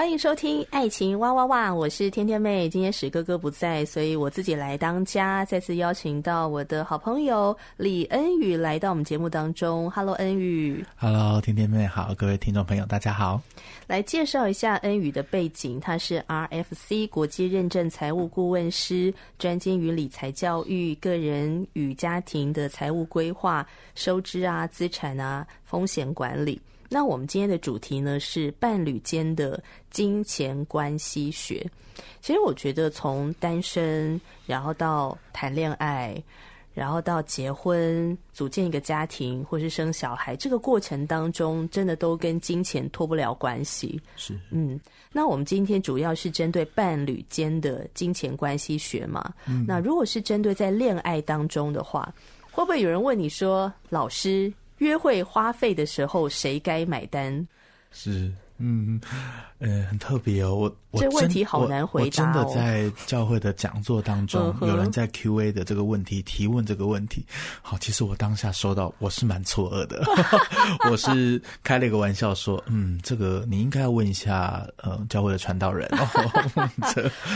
欢迎收听《爱情哇哇哇》，我是天天妹。今天史哥哥不在，所以我自己来当家。再次邀请到我的好朋友李恩宇来到我们节目当中。Hello，恩宇。Hello，天天妹好，各位听众朋友，大家好。来介绍一下恩宇的背景，他是 RFC 国际认证财务顾问师，专精于理财教育、个人与家庭的财务规划、收支啊、资产啊、风险管理。那我们今天的主题呢，是伴侣间的金钱关系学。其实我觉得从单身，然后到谈恋爱，然后到结婚、组建一个家庭，或是生小孩，这个过程当中，真的都跟金钱脱不了关系。是，嗯。那我们今天主要是针对伴侣间的金钱关系学嘛。嗯。那如果是针对在恋爱当中的话，会不会有人问你说，老师？约会花费的时候，谁该买单？是，嗯。呃，很特别哦，我我这问题好难回答哦。我真的在教会的讲座当中，有人在 Q&A 的这个问题提问这个问题。好，其实我当下收到，我是蛮错愕的。我是开了一个玩笑说，嗯，这个你应该要问一下呃教会的传道人。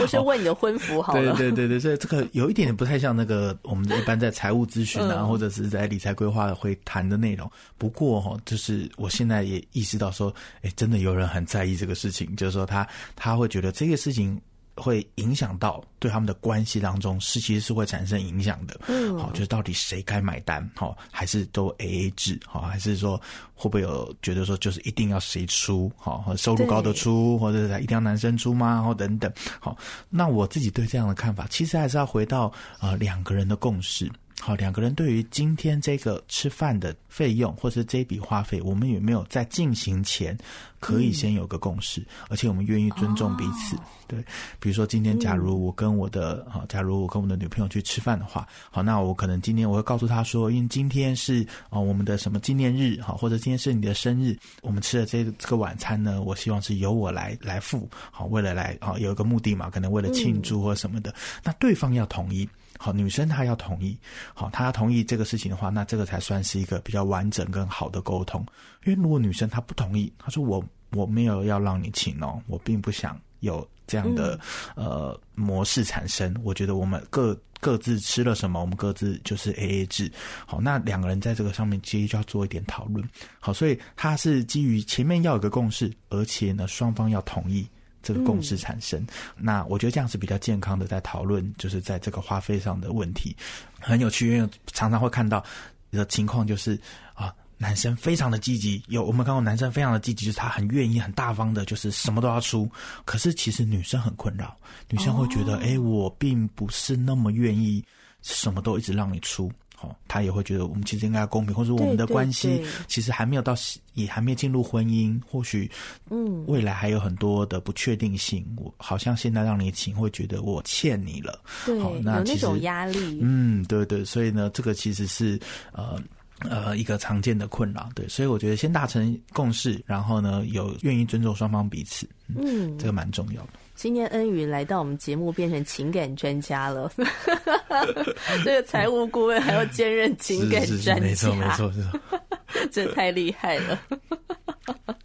我 是问你的婚服好了。对对对对，所以这个有一点点不太像那个我们一般在财务咨询啊，嗯、或者是在理财规划会谈的内容。不过哈，就是我现在也意识到说，哎，真的有人很在意这个事情。就是说他，他他会觉得这个事情会影响到对他们的关系当中，是其实是会产生影响的。嗯，好，就是到底谁该买单？好，还是都 AA 制？好，还是说会不会有觉得说就是一定要谁出？好，收入高的出，或者是一定要男生出吗？或等等。好，那我自己对这样的看法，其实还是要回到呃两个人的共识。好，两个人对于今天这个吃饭的费用，或是这笔花费，我们有没有在进行前可以先有个共识？嗯、而且我们愿意尊重彼此。哦、对，比如说今天，假如我跟我的啊，假如我跟我的女朋友去吃饭的话，好，那我可能今天我会告诉她说，因为今天是啊我们的什么纪念日，好，或者今天是你的生日，我们吃的这这个晚餐呢，我希望是由我来来付，好，为了来啊有一个目的嘛，可能为了庆祝或什么的，嗯、那对方要同意。好，女生她要同意，好，她要同意这个事情的话，那这个才算是一个比较完整跟好的沟通。因为如果女生她不同意，她说我我没有要让你请哦，我并不想有这样的、嗯、呃模式产生。我觉得我们各各自吃了什么，我们各自就是 AA 制。好，那两个人在这个上面其实就要做一点讨论。好，所以他是基于前面要有个共识，而且呢双方要同意。这个共识产生，嗯、那我觉得这样是比较健康的，在讨论就是在这个花费上的问题，很有趣，因为常常会看到的情况就是啊，男生非常的积极，有我们看过男生非常的积极，就是他很愿意、很大方的，就是什么都要出。可是其实女生很困扰，女生会觉得，哎、哦，我并不是那么愿意什么都一直让你出。他也会觉得我们其实应该公平，或者我们的关系其实还没有到，也还没有进入婚姻，或许嗯，未来还有很多的不确定性。我好像现在让你请，会觉得我欠你了，对，好，那其实有那种压力。嗯，对对，所以呢，这个其实是呃呃一个常见的困扰。对，所以我觉得先达成共识，然后呢，有愿意尊重双方彼此，嗯，嗯这个蛮重要的。今天恩宇来到我们节目，变成情感专家了。这个财务顾问还要兼任情感专家，没错没错，这太厉害了。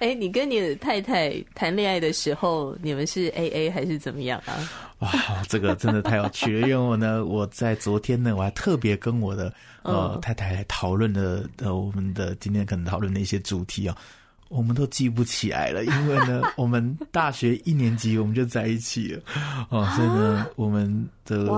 哎，你跟你的太太谈恋爱的时候，你们是 AA 还是怎么样啊？哇，这个真的太有趣了。因为我呢，我在昨天呢，我还特别跟我的呃太太来讨论了呃我们的今天可能讨论的一些主题哦。我们都记不起来了，因为呢，我们大学一年级我们就在一起了，哦，所以呢，我们的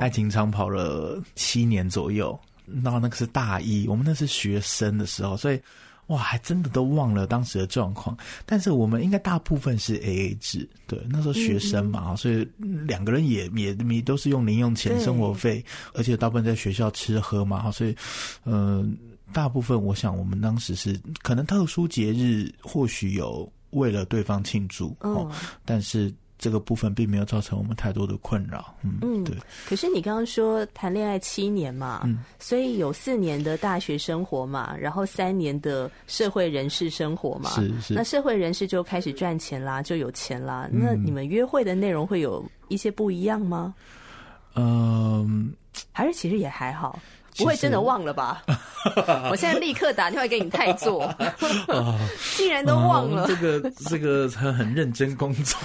爱情长跑了七年左右，然后那个是大一，我们那是学生的时候，所以。哇，还真的都忘了当时的状况。但是我们应该大部分是 AA 制，对，那时候学生嘛，所以两个人也也也都是用零用钱生活费，而且大部分在学校吃喝嘛，所以嗯、呃，大部分我想我们当时是可能特殊节日或许有为了对方庆祝哦，但是。这个部分并没有造成我们太多的困扰，嗯，嗯对。可是你刚刚说谈恋爱七年嘛，嗯，所以有四年的大学生活嘛，然后三年的社会人士生活嘛，是是。那社会人士就开始赚钱啦，就有钱啦。嗯、那你们约会的内容会有一些不一样吗？嗯，还是其实也还好。不会真的忘了吧？我现在立刻打电话给你太座，竟然都忘了。啊、这个这个很很认真工作。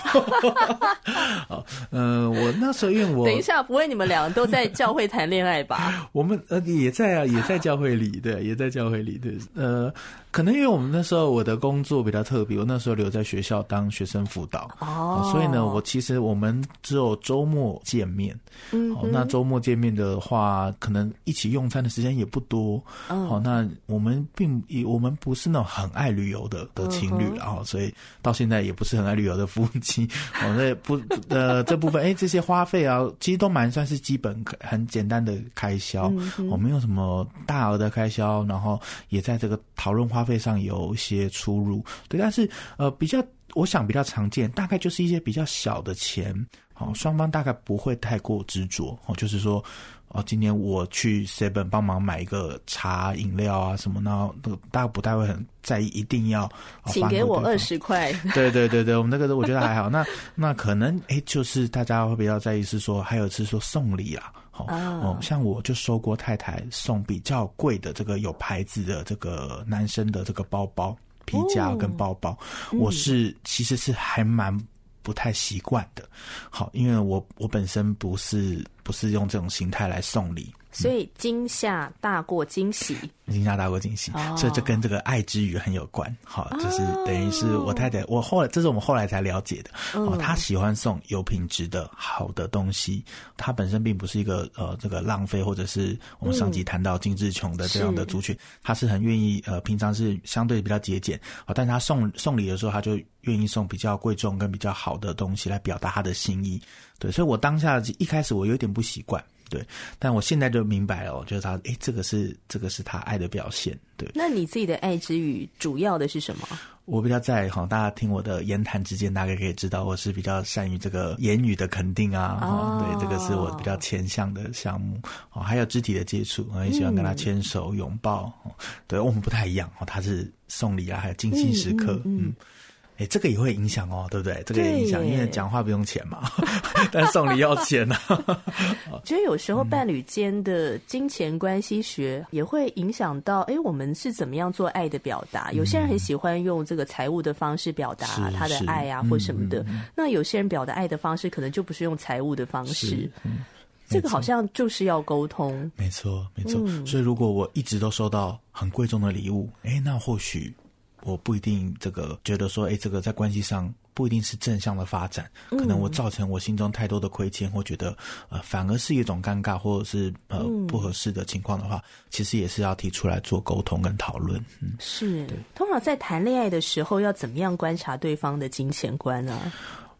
好，呃，我那时候因为我等一下，不会你们俩都在教会谈恋爱吧？我们呃也在啊，也在教会里，对，也在教会里，对，呃。可能因为我们那时候我的工作比较特别，我那时候留在学校当学生辅导。哦，所以呢，我其实我们只有周末见面，嗯，好，那周末见面的话，可能一起用餐的时间也不多，好，那我们并我们不是那种很爱旅游的的情侣，然后所以到现在也不是很爱旅游的夫妻，哦，那不呃这部分哎这些花费啊，其实都蛮算是基本很简单的开销，我没有什么大额的开销，然后也在这个讨论花。费上有一些出入，对，但是呃，比较我想比较常见，大概就是一些比较小的钱，好，双方大概不会太过执着，哦，就是说，哦，今天我去 Seven 帮忙买一个茶饮料啊什么呢，那大家不太会很在意，一定要请给我二十块。对对对对，我们那个我觉得还好。那那可能哎，就是大家会比较在意是说，还有是说送礼啊。哦，像我就收过太太送比较贵的这个有牌子的这个男生的这个包包、皮夹跟包包，我是其实是还蛮不太习惯的。好，因为我我本身不是不是用这种形态来送礼。所以惊吓大过惊喜，惊吓大过惊喜，哦，所以这跟这个爱之语很有关。好，就是等于是我太太，我后来这是我们后来才了解的。哦，她喜欢送有品质的好的东西，她本身并不是一个呃这个浪费或者是我们上集谈到精致穷的这样的族群，她，嗯，是很愿意呃平常是相对比较节俭，哦，但是她送送礼的时候，她就愿意送比较贵重跟比较好的东西来表达她的心意。对，所以我当下一开始我有点不习惯。对，但我现在就明白了，就是他，诶，这个是这个是他爱的表现。对，那你自己的爱之语主要的是什么？我比较在哈，大家听我的言谈之间，大概可以知道，我是比较善于这个言语的肯定啊。哦，对，这个是我比较前向的项目。哦，还有肢体的接触，我很喜欢跟他牵手、拥抱。对，我们不太一样哦，他是送礼啊，还有精心时刻，嗯。嗯嗯哎，这个也会影响哦，对不对？这个也影响，因为讲话不用钱嘛，但送礼要钱啊。觉得有时候伴侣间的金钱关系学也会影响到，哎，我们是怎么样做爱的表达？有些人很喜欢用这个财务的方式表达他的爱啊，或什么的。那有些人表达爱的方式，可能就不是用财务的方式。这个好像就是要沟通。没错，没错。嗯。所以如果我一直都收到很贵重的礼物，哎，那或许。我不一定这个觉得说，哎，这个在关系上不一定是正向的发展，可能我造成我心中太多的亏欠，或觉得呃，反而是一种尴尬，或者是呃不合适的情况的话，其实也是要提出来做沟通跟讨论。嗯，是。通常在谈恋爱的时候，要怎么样观察对方的金钱观呢？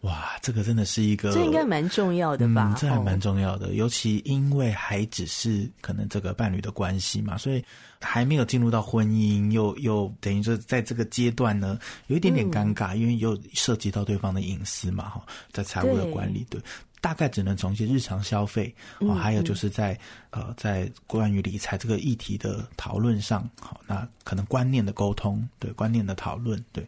哇，这个真的是一个，这应该蛮重要的吧？嗯，这还蛮重要的，尤其因为还只是可能这个伴侣的关系嘛，所以还没有进入到婚姻，又又等于说在这个阶段呢，有一点点尴尬，嗯，因为又涉及到对方的隐私嘛，哈，在财务的管理，对。对大概只能从一些日常消费，哦，还有就是在呃，在关于理财这个议题的讨论上，好，那可能观念的沟通，对观念的讨论，对。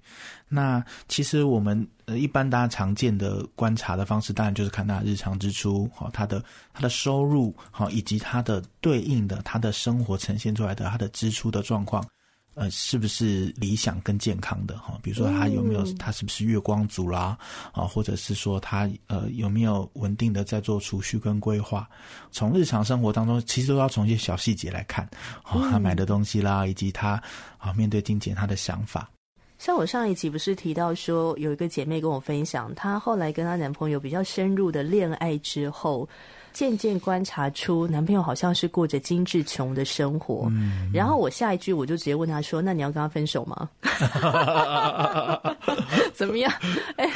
那其实我们呃一般大家常见的观察的方式，当然就是看他日常支出，好，他的他的收入，好，以及他的对应的他的生活呈现出来的他的支出的状况。呃，是不是理想跟健康的哈？比如说他有没有，他是不是月光族啦？啊，或者是说他呃有没有稳定的在做储蓄跟规划？从日常生活当中，其实都要从一些小细节来看，啊，他买的东西啦，以及他啊面对金钱他的想法。像我上一集不是提到说，有一个姐妹跟我分享，她后来跟她男朋友比较深入的恋爱之后。渐渐观察出男朋友好像是过着精致穷的生活，嗯，然后我下一句我就直接问他说：“那你要跟他分手吗？” 怎么样？哎、欸，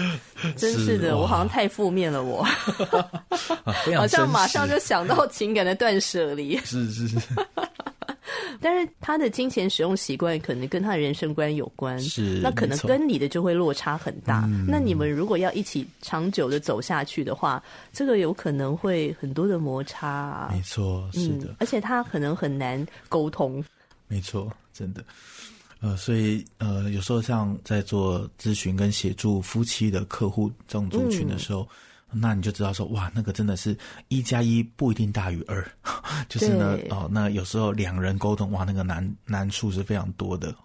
真是的，是我好像太负面了，我、啊、好像马上就想到情感的断舍离。是是是。但是他的金钱使用习惯可能跟他的人生观有关，是那可能跟你的就会落差很大。那你们如果要一起长久的走下去的话，这个有可能会很多的摩擦啊。没错，是的，嗯，而且他可能很难沟通。没错，真的。呃，所以呃，有时候像在做咨询跟协助夫妻的客户这种族群的时候。嗯那你就知道说，哇，那个真的是一加一不一定大于二，就是呢，哦，那有时候两人沟通，哇，那个难难处是非常多的。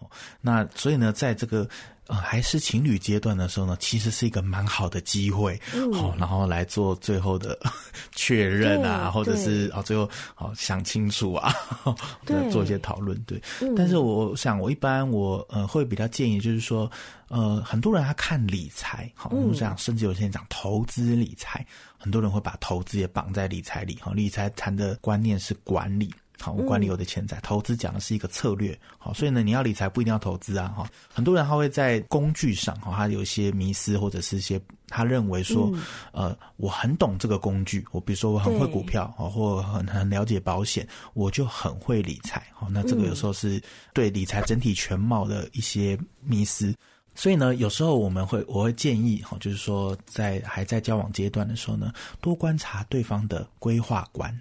那所以呢，在这个。呃，还是情侣阶段的时候呢，其实是一个蛮好的机会，好、嗯哦，然后来做最后的 确认啊，或者是啊、哦，最后好、哦、想清楚啊，对，做一些讨论，对。嗯、但是我想，我一般我呃会比较建议，就是说，呃，很多人他看理财，好、哦，我们讲，甚至有些人讲投资理财，很多人会把投资也绑在理财里，哈、哦，理财谈的观念是管理。好，我管理我的钱财，嗯，投资讲的是一个策略。好，所以呢，你要理财不一定要投资啊。哈，很多人他会在工具上，哈，他有一些迷失，或者是一些他认为说，嗯，呃，我很懂这个工具，我比如说我很会股票，或很很了解保险，我就很会理财。好，那这个有时候是对理财整体全貌的一些迷失。所以呢，有时候我们会，我会建议，哈，就是说在还在交往阶段的时候呢，多观察对方的规划观。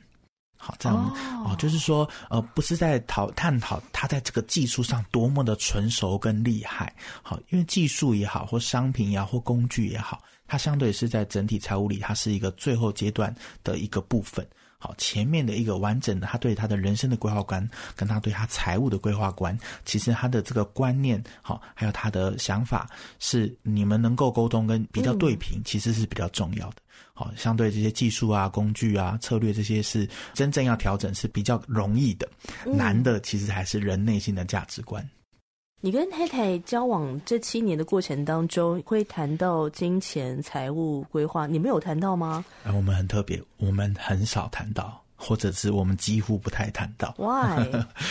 好，这样哦，就是说，呃，不是在讨探讨他在这个技术上多么的纯熟跟厉害。好，因为技术也好，或商品也好，或工具也好，它相对是在整体财务里，它是一个最后阶段的一个部分。好，前面的一个完整的，他对他的人生的规划观，跟他对他财务的规划观，其实他的这个观念，好，还有他的想法，是你们能够沟通跟比较对平，其实是比较重要的。好，相对这些技术啊、工具啊、策略这些是真正要调整是比较容易的，难的其实还是人内心的价值观。你跟太太交往这七年的过程当中，会谈到金钱、财务规划，你们有谈到吗？啊，我们很特别，我们很少谈到，或者是我们几乎不太谈到。Why？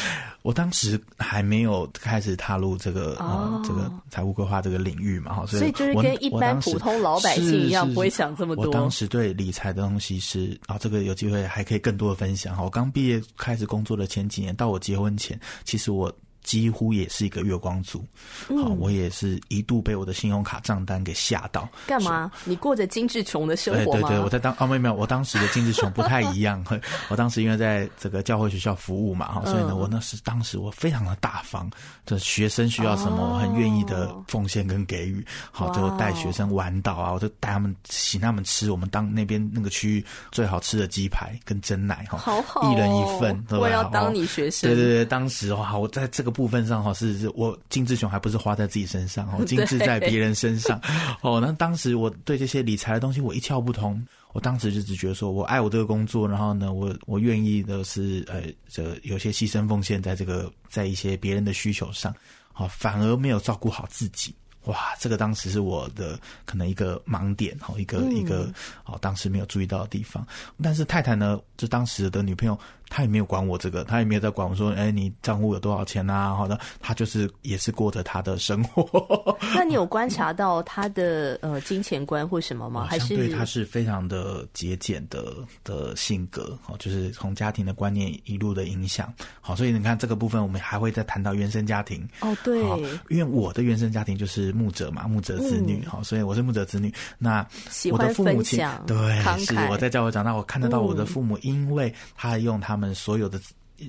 我当时还没有开始踏入这个啊、oh. 呃，这个财务规划这个领域嘛，哈，所以就是跟一般普通老百姓一样，不会想这么多。我当时对理财的东西是啊，这个有机会还可以更多的分享哈。我刚毕业开始工作的前几年，到我结婚前，其实我。几乎也是一个月光族，嗯，好，我也是一度被我的信用卡账单给吓到。干嘛？你过着精致穷的生活吗？对对对，我在当哦，没有没有，我当时的精致穷不太一样。我当时因为在这个教会学校服务嘛，哈，所以呢，我那时当时我非常的大方，这学生需要什么，我很愿意的奉献跟给予。好，就带学生玩岛啊，我就带他们请他们吃我们当那边那个区域最好吃的鸡排跟珍奶哈，好好，一人一份。我要当你学生。对对对，当时哇，我在这个。部分上哈是是我精致穷还不是花在自己身上哦，精致在别人身上 哦。那当时我对这些理财的东西我一窍不通，我当时就只觉得说我爱我这个工作，然后呢，我我愿意的是呃这有些牺牲奉献在这个在一些别人的需求上，好，反而没有照顾好自己。哇，这个当时是我的可能一个盲点哈，一个、嗯、一个哦，当时没有注意到的地方。但是太太呢，就当时的女朋友。她也没有管我这个，她也没有在管我说，哎，你账户有多少钱啊？好的，她就是也是过着她的生活。那你有 观察到她的呃金钱观或什么吗？还是对她是非常的节俭的的性格，哦，就是从家庭的观念一路的影响。好，所以你看这个部分，我们还会再谈到原生家庭。哦，对，因为我的原生家庭就是牧者嘛，牧者子女，哈，嗯，所以我是牧者子女。那我的父母亲对，是我在教会长大，我看得到我的父母，嗯，因为他用他。他们所有的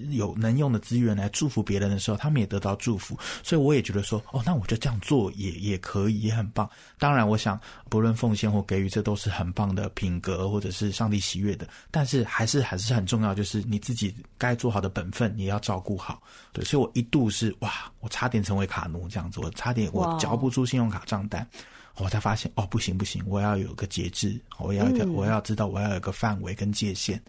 有能用的资源来祝福别人的时候，他们也得到祝福，所以我也觉得说，哦，那我就这样做也也可以，也很棒。当然，我想不论奉献或给予，这都是很棒的品格，或者是上帝喜悦的。但是还是还是很重要，就是你自己该做好的本分，你要照顾好。对，所以我一度是哇，我差点成为卡奴这样子，我差点我交不出信用卡账单。我才发现哦，不行不行，我要有个节制，我要一个、嗯、我要知道我要有个范围跟界限。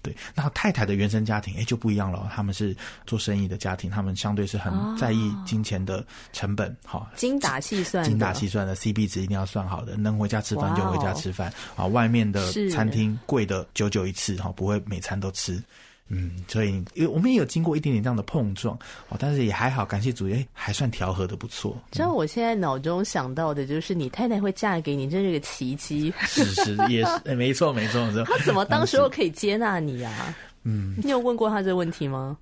对，那太太的原生家庭，哎，就不一样了。他们是做生意的家庭，他们相对是很在意金钱的成本，哈、哦，精打细算，精打细算的 C B 值一定要算好的，能回家吃饭就回家吃饭啊。外面的餐厅贵的久久一次，哈，不会每餐都吃。嗯，所以因为我们也有经过一点点这样的碰撞哦，但是也还好，感谢主，耶，还算调和的不错。知道我现在脑中想到的就是你太太会嫁给你，这是个奇迹。是是也是，哎，没错没错没错。他怎么当时候可以接纳你啊？嗯，你有问过他这个问题吗？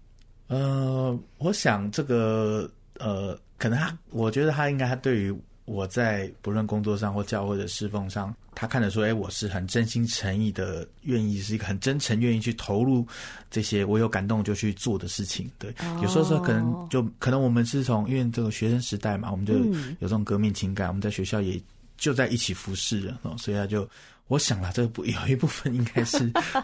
呃，我想这个呃，可能他，我觉得他应该他对于。我在不论工作上或教会的侍奉上，他看得出，哎，我是很真心诚意的，愿意是一个很真诚，愿意去投入这些我有感动就去做的事情。对，哦、有时候说可能就可能我们是从因为这个学生时代嘛，我们就有这种革命情感，嗯、我们在学校也就在一起服侍了，所以他就。我想了，这个部有一部分应该是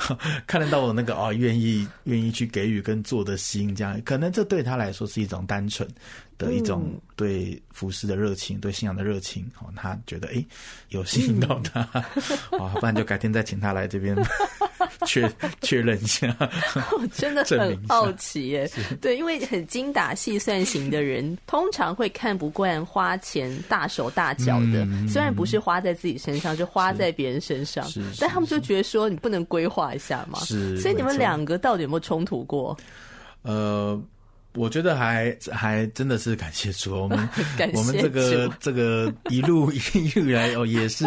看得到我那个哦，愿意愿意去给予跟做的心，这样。可能这对他来说是一种单纯的一种对服饰的热情，嗯、对信仰的热情。哦，他觉得诶有吸引到他，啊、嗯，不然就改天再请他来这边 确确认一下。我真的很好奇耶，对，因为很精打细算型的人，通常会看不惯花钱大手大脚的，嗯、虽然不是花在自己身上，就花在别人身上。但他们就觉得说你不能规划一下嘛，是，所以你们两个到底有没有冲突过？呃。我觉得还还真的是感谢主，我们 我们这个这个一路一路来哦，也是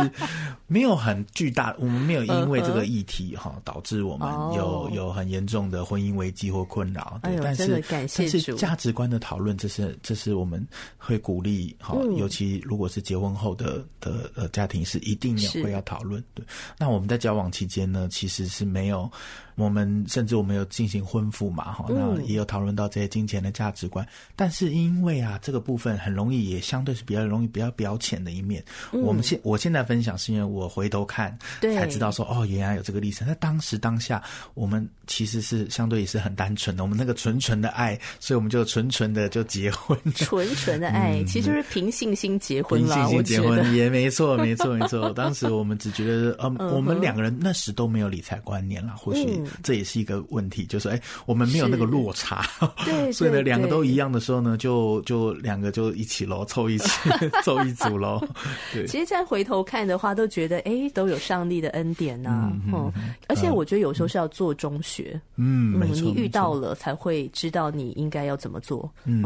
没有很巨大，我们没有因为这个议题哈、uh. 导致我们有、oh. 有很严重的婚姻危机或困扰。对，哎、但是但是价值观的讨论，这是这是我们会鼓励哈，嗯、尤其如果是结婚后的的呃家庭是一定要会要讨论。对，那我们在交往期间呢，其实是没有。我们甚至我们有进行婚复嘛，哈，那也有讨论到这些金钱的价值观。嗯、但是因为啊，这个部分很容易，也相对是比较容易比较表浅的一面。嗯、我们现我现在分享是因为我回头看，才知道说哦，原来有这个历程。那当时当下，我们其实是相对也是很单纯的，我们那个纯纯的爱，所以我们就纯纯的就结婚。纯纯的爱，嗯、其实就是凭信心结婚了。凭信心结婚也没错，没错，没错。当时我们只觉得，呃，嗯、我们两个人那时都没有理财观念了，或许。嗯这也是一个问题，就是哎，我们没有那个落差，对，所以呢，两个都一样的时候呢，就就两个就一起喽，凑一起，凑一组喽。对，其实再回头看的话，都觉得哎，都有上帝的恩典呐，嗯，而且我觉得有时候是要做中学，嗯，你遇到了才会知道你应该要怎么做，嗯，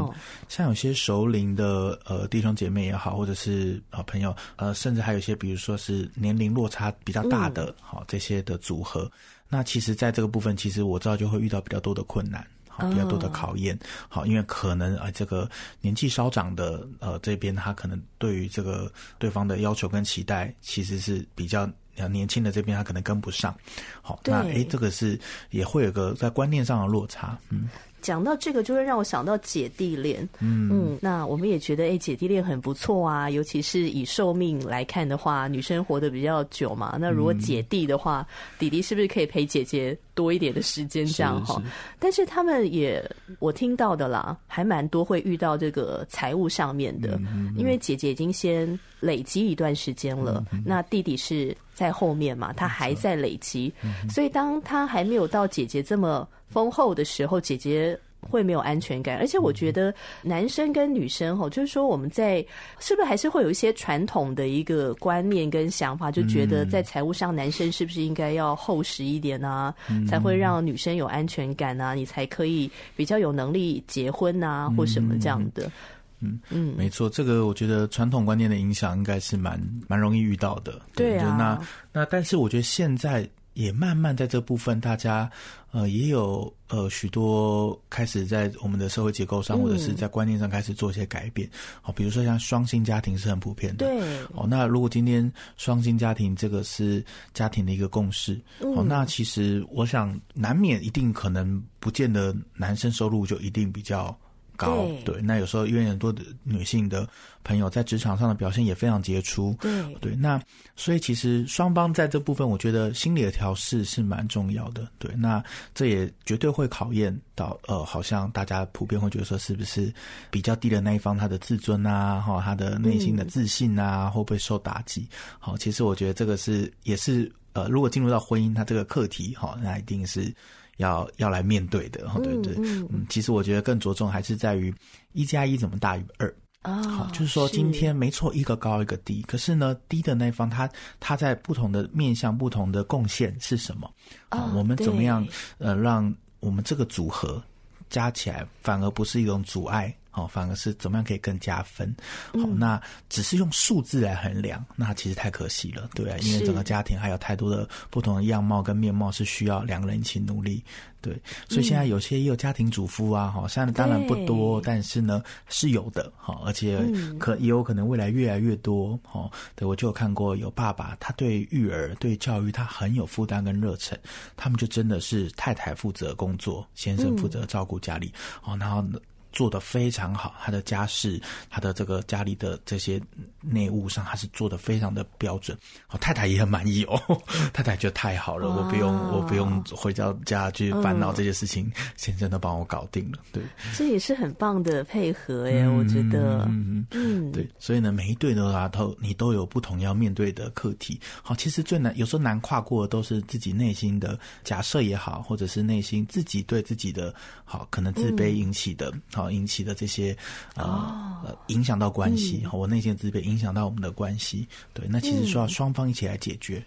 像有些熟龄的呃弟兄姐妹也好，或者是呃朋友，呃，甚至还有一些比如说是年龄落差比较大的，好这些的组合。那其实，在这个部分，其实我知道就会遇到比较多的困难，好，比较多的考验，好，因为可能啊，这个年纪稍长的呃这边，他可能对于这个对方的要求跟期待，其实是比较年轻的这边，他可能跟不上，好，那诶，这个是也会有个在观念上的落差，嗯。讲到这个，就会让我想到姐弟恋。嗯嗯，那我们也觉得，哎，姐弟恋很不错啊。尤其是以寿命来看的话，女生活得比较久嘛。那如果姐弟的话，嗯、弟弟是不是可以陪姐姐多一点的时间？这样哈。但是他们也，我听到的啦，还蛮多会遇到这个财务上面的。嗯、因为姐姐已经先累积一段时间了，嗯、那弟弟是在后面嘛，他还在累积。嗯、所以当他还没有到姐姐这么。丰厚的时候，姐姐会没有安全感，而且我觉得男生跟女生哈，就是说我们在是不是还是会有一些传统的一个观念跟想法，就觉得在财务上，男生是不是应该要厚实一点啊，才会让女生有安全感啊，你才可以比较有能力结婚啊，或什么这样的。嗯嗯嗯，没错，这个我觉得传统观念的影响应该是蛮蛮容易遇到的。对啊，那那但是我觉得现在。也慢慢在这部分，大家呃也有呃许多开始在我们的社会结构上，或者是在观念上开始做一些改变。好、嗯，比如说像双薪家庭是很普遍的。对。哦，那如果今天双薪家庭这个是家庭的一个共识，嗯、哦，那其实我想难免一定可能不见得男生收入就一定比较高，对，对，那有时候因为很多的女性的朋友在职场上的表现也非常杰出，对对，那所以其实双方在这部分，我觉得心理的调试是蛮重要的，对，那这也绝对会考验到，呃，好像大家普遍会觉得说，是不是比较低的那一方他的自尊啊，哈，他的内心的自信啊，嗯、会不会受打击？好，其实我觉得这个是也是呃，如果进入到婚姻，它这个课题，哈，那一定是。要要来面对的，对对，嗯，嗯，其实我觉得更着重还是在于一加一怎么大于二啊，好，就是说今天没错，一个高一个低，可是呢，低的那一方他他在不同的面向、不同的贡献是什么啊？我们怎么样呃，让我们这个组合加起来反而不是一种阻碍。好，反而是怎么样可以更加分？好，那只是用数字来衡量，那其实太可惜了，对不对？因为整个家庭还有太多的不同的样貌跟面貌是需要两个人一起努力，对。所以现在有些也有家庭主妇啊，哈，现在当然不多，但是呢是有的，哈，而且可也有可能未来越来越多，哈。对，我就有看过有爸爸，他对育儿、对教育他很有负担跟热忱，他们就真的是太太负责工作，先生负责照顾家里，哦，然后。做的非常好，他的家事，他的这个家里的这些内务上，他是做的非常的标准。哦，太太也很满意哦，太太觉得太好了，我不用，我不用回到家去烦恼这些事情，嗯、先生都帮我搞定了。对，这也是很棒的配合耶，嗯、我觉得，嗯嗯，对，所以呢，每一对的话都你都有不同要面对的课题。好，其实最难，有时候难跨过的都是自己内心的假设也好，或者是内心自己对自己的好可能自卑引起的。嗯好，引起的这些呃、哦、影响到关系，嗯、我内心的自卑影响到我们的关系，对，那其实需要双方一起来解决。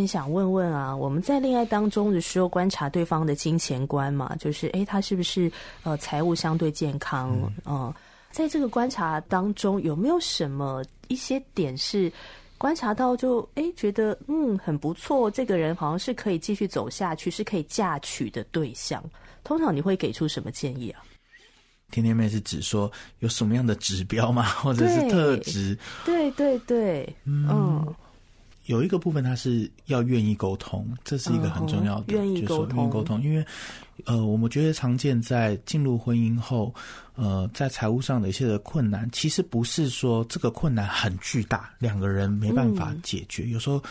很想问问啊，我们在恋爱当中的时候，观察对方的金钱观嘛，就是诶，他是不是呃财务相对健康？嗯、呃，在这个观察当中，有没有什么一些点是观察到就诶觉得嗯很不错，这个人好像是可以继续走下去，是可以嫁娶的对象？通常你会给出什么建议啊？天天妹是指说有什么样的指标吗？或者是特质？对对对，嗯。嗯有一个部分，他是要愿意沟通，这是一个很重要的，愿意沟通，愿意沟通。因为，呃，我们觉得常见在进入婚姻后，呃，在财务上的一些的困难，其实不是说这个困难很巨大，两个人没办法解决。嗯、有时候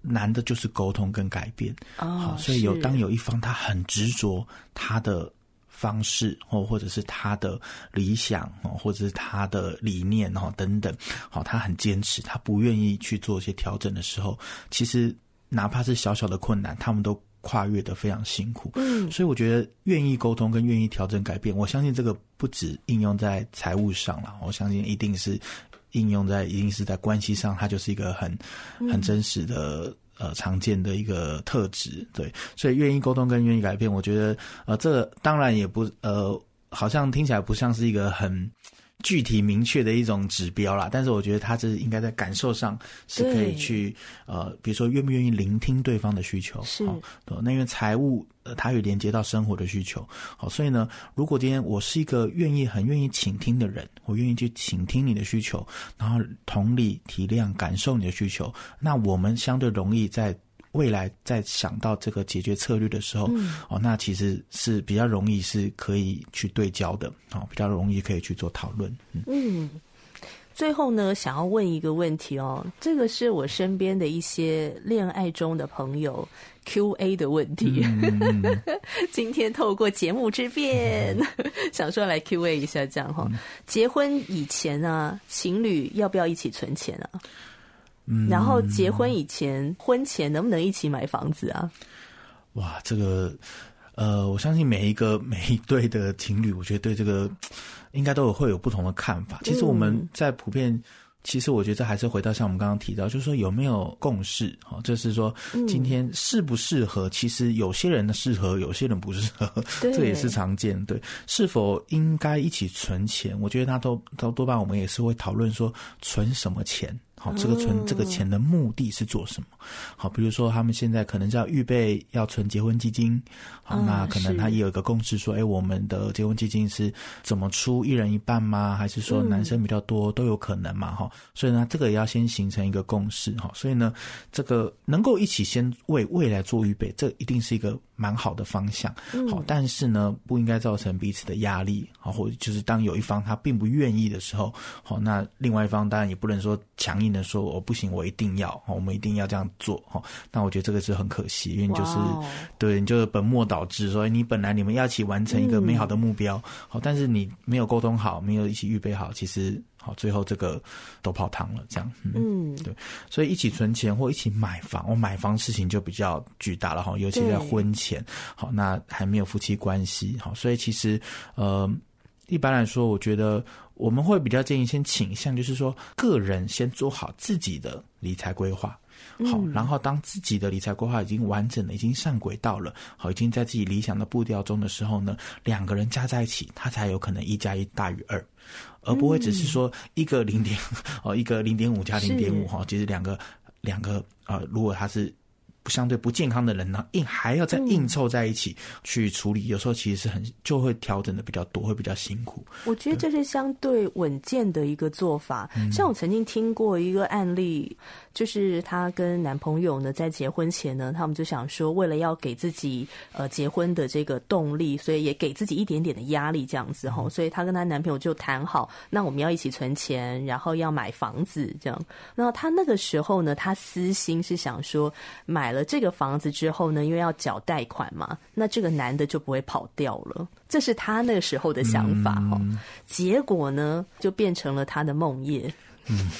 难的就是沟通跟改变。哦，好，所以有当有一方他很执着他的。方式或或者是他的理想哦，或者是他的理念哦等等，好，他很坚持，他不愿意去做一些调整的时候，其实哪怕是小小的困难，他们都跨越得非常辛苦。嗯，所以我觉得愿意沟通跟愿意调整改变，我相信这个不止应用在财务上了，我相信一定是应用在一定是在关系上，它就是一个很很真实的。呃，常见的一个特质，对，所以愿意沟通跟愿意改变，我觉得，呃，这当然也不，呃，好像听起来不像是一个很具体明确的一种指标啦，但是我觉得他这是应该在感受上是可以去，呃，比如说愿不愿意聆听对方的需求，是，哦，那因为财务。呃，它有连接到生活的需求，好，所以呢，如果今天我是一个愿意、很愿意倾听的人，我愿意去倾听你的需求，然后同理、体谅、感受你的需求，那我们相对容易在未来在想到这个解决策略的时候，嗯、哦，那其实是比较容易是可以去对焦的，哦，比较容易可以去做讨论，嗯。嗯最后呢，想要问一个问题哦，这个是我身边的一些恋爱中的朋友 Q&A 的问题。嗯、今天透过节目之便，嗯、想说来 Q&A 一下，这样哈。嗯、结婚以前啊，情侣要不要一起存钱啊？嗯，然后结婚以前，婚前能不能一起买房子啊？哇，这个。呃，我相信每一个每一对的情侣，我觉得对这个应该都有会有不同的看法。其实我们在普遍，嗯、其实我觉得还是回到像我们刚刚提到，就是说有没有共识？哈，就是说今天适不适合？其实有些人的适合，有些人不适合，这也是常见。对，是否应该一起存钱？我觉得他都都多半我们也是会讨论说存什么钱。好，这个存这个钱的目的是做什么？好，比如说他们现在可能是要预备要存结婚基金，好，那可能他也有一个共识说，哎，我们的结婚基金是怎么出，一人一半吗？还是说男生比较多都有可能嘛？哈，所以呢，这个也要先形成一个共识哈。所以呢，这个能够一起先为未来做预备，这一定是一个蛮好的方向。好，但是呢，不应该造成彼此的压力好，或者就是当有一方他并不愿意的时候，好，那另外一方当然也不能说强硬的说，我不行，我一定要，我们一定要这样做哈。那我觉得这个是很可惜，因为你就是对，你就是本末倒置，所以你本来你们要一起完成一个美好的目标，好，但是你没有沟通好，没有一起预备好，其实。好，最后这个都泡汤了，这样。嗯，嗯对，所以一起存钱或一起买房，我买房事情就比较巨大了哈，尤其在婚前。好，那还没有夫妻关系，好，所以其实呃，一般来说，我觉得我们会比较建议先倾向，就是说个人先做好自己的理财规划。好，然后当自己的理财规划已经完整了，已经上轨道了，好，已经在自己理想的步调中的时候呢，两个人加在一起，他才有可能一加一大于二。而不会只是说一个零点哦，一个零点五加零点五哈，其实两个两个呃，如果他是。相对不健康的人呢，硬还要再硬凑在一起去处理，嗯、有时候其实是很就会调整的比较多，会比较辛苦。我觉得这是相对稳健的一个做法。像我曾经听过一个案例，就是她跟男朋友呢在结婚前呢，他们就想说，为了要给自己呃结婚的这个动力，所以也给自己一点点的压力，这样子哈。嗯、所以她跟她男朋友就谈好，那我们要一起存钱，然后要买房子这样。那她那个时候呢，她私心是想说买了这个房子之后呢，因为要缴贷款嘛，那这个男的就不会跑掉了。这是他那个时候的想法哈。嗯、结果呢，就变成了他的梦魇。嗯，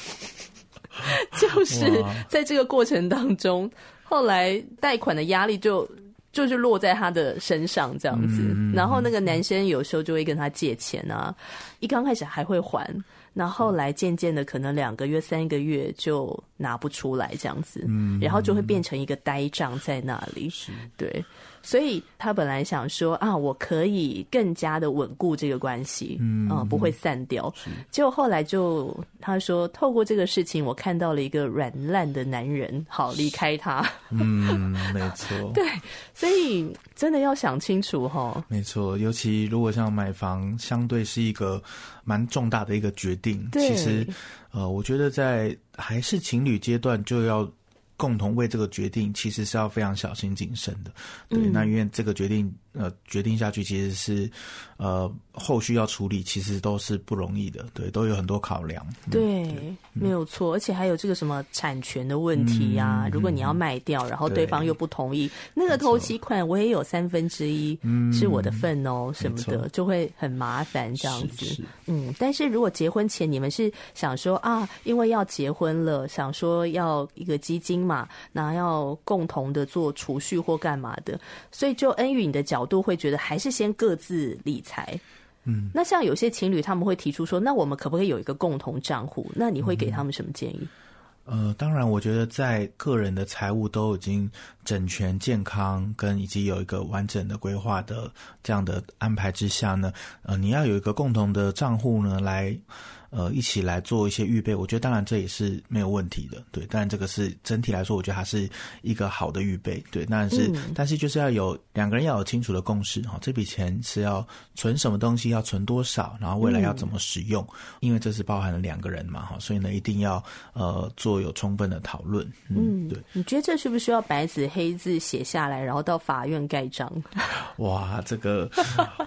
就是在这个过程当中，后来贷款的压力就就是落在他的身上这样子。嗯、然后那个男生有时候就会跟他借钱啊，一刚开始还会还。然后后来渐渐的，可能两个月、三个月就拿不出来这样子，嗯，然后就会变成一个呆账在那里，是，对。所以他本来想说啊，我可以更加的稳固这个关系，嗯，啊，不会散掉。是结果后来就他说，透过这个事情，我看到了一个软烂的男人，好离开他。嗯，没错。对，所以真的要想清楚哈。没错，尤其如果像买房，相对是一个蛮重大的一个决定。其实，呃，我觉得在还是情侣阶段就要。共同为这个决定，其实是要非常小心谨慎的。对，嗯、那因为这个决定。呃，决定下去其实是，呃，后续要处理其实都是不容易的，对，都有很多考量。对，没有错，而且还有这个什么产权的问题呀、啊。嗯、如果你要卖掉，然后对方又不同意，那个头期款我也有三分之一是我的份哦，嗯、什么的，就会很麻烦这样子。是是嗯，但是如果结婚前你们是想说啊，因为要结婚了，想说要一个基金嘛，那要共同的做储蓄或干嘛的，所以就恩宇你的角度。都会觉得还是先各自理财，嗯，那像有些情侣他们会提出说，那我们可不可以有一个共同账户？那你会给他们什么建议？呃，当然，我觉得在个人的财务都已经整全、健康，跟以及有一个完整的规划的这样的安排之下呢，呃，你要有一个共同的账户呢来。呃，一起来做一些预备，我觉得当然这也是没有问题的，对。当然这个是整体来说，我觉得还是一个好的预备，对。但是，嗯、但是就是要有两个人要有清楚的共识哈，这笔钱是要存什么东西，要存多少，然后未来要怎么使用，嗯、因为这是包含了两个人嘛哈，所以呢，一定要呃做有充分的讨论。嗯，对。你觉得这是不需要白纸黑字写下来，然后到法院盖章？哇，这个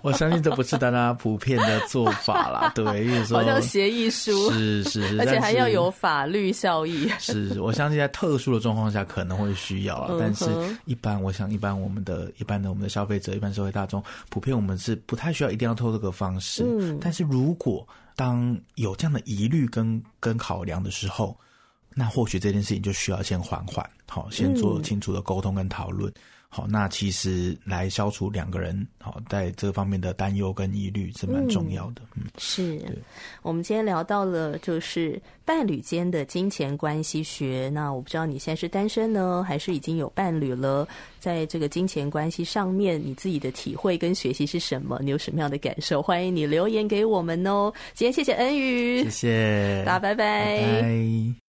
我相信这不是大家普遍的做法啦，对，因为说 好像协议。艺术是是是，而且还要有法律效益。是，我相信在特殊的状况下可能会需要啊，但是一般我想，一般我们的一般的我们的消费者，一般社会大众，普遍我们是不太需要一定要透过这个方式。嗯，但是如果当有这样的疑虑跟跟考量的时候，那或许这件事情就需要先缓缓，好，先做清楚的沟通跟讨论。好，那其实来消除两个人好在这方面的担忧跟疑虑是蛮重要的。嗯，是。我们今天聊到了就是伴侣间的金钱关系学。那我不知道你现在是单身呢，还是已经有伴侣了？在这个金钱关系上面，你自己的体会跟学习是什么？你有什么样的感受？欢迎你留言给我们哦。今天谢谢恩宇，谢谢大家，拜拜。拜拜。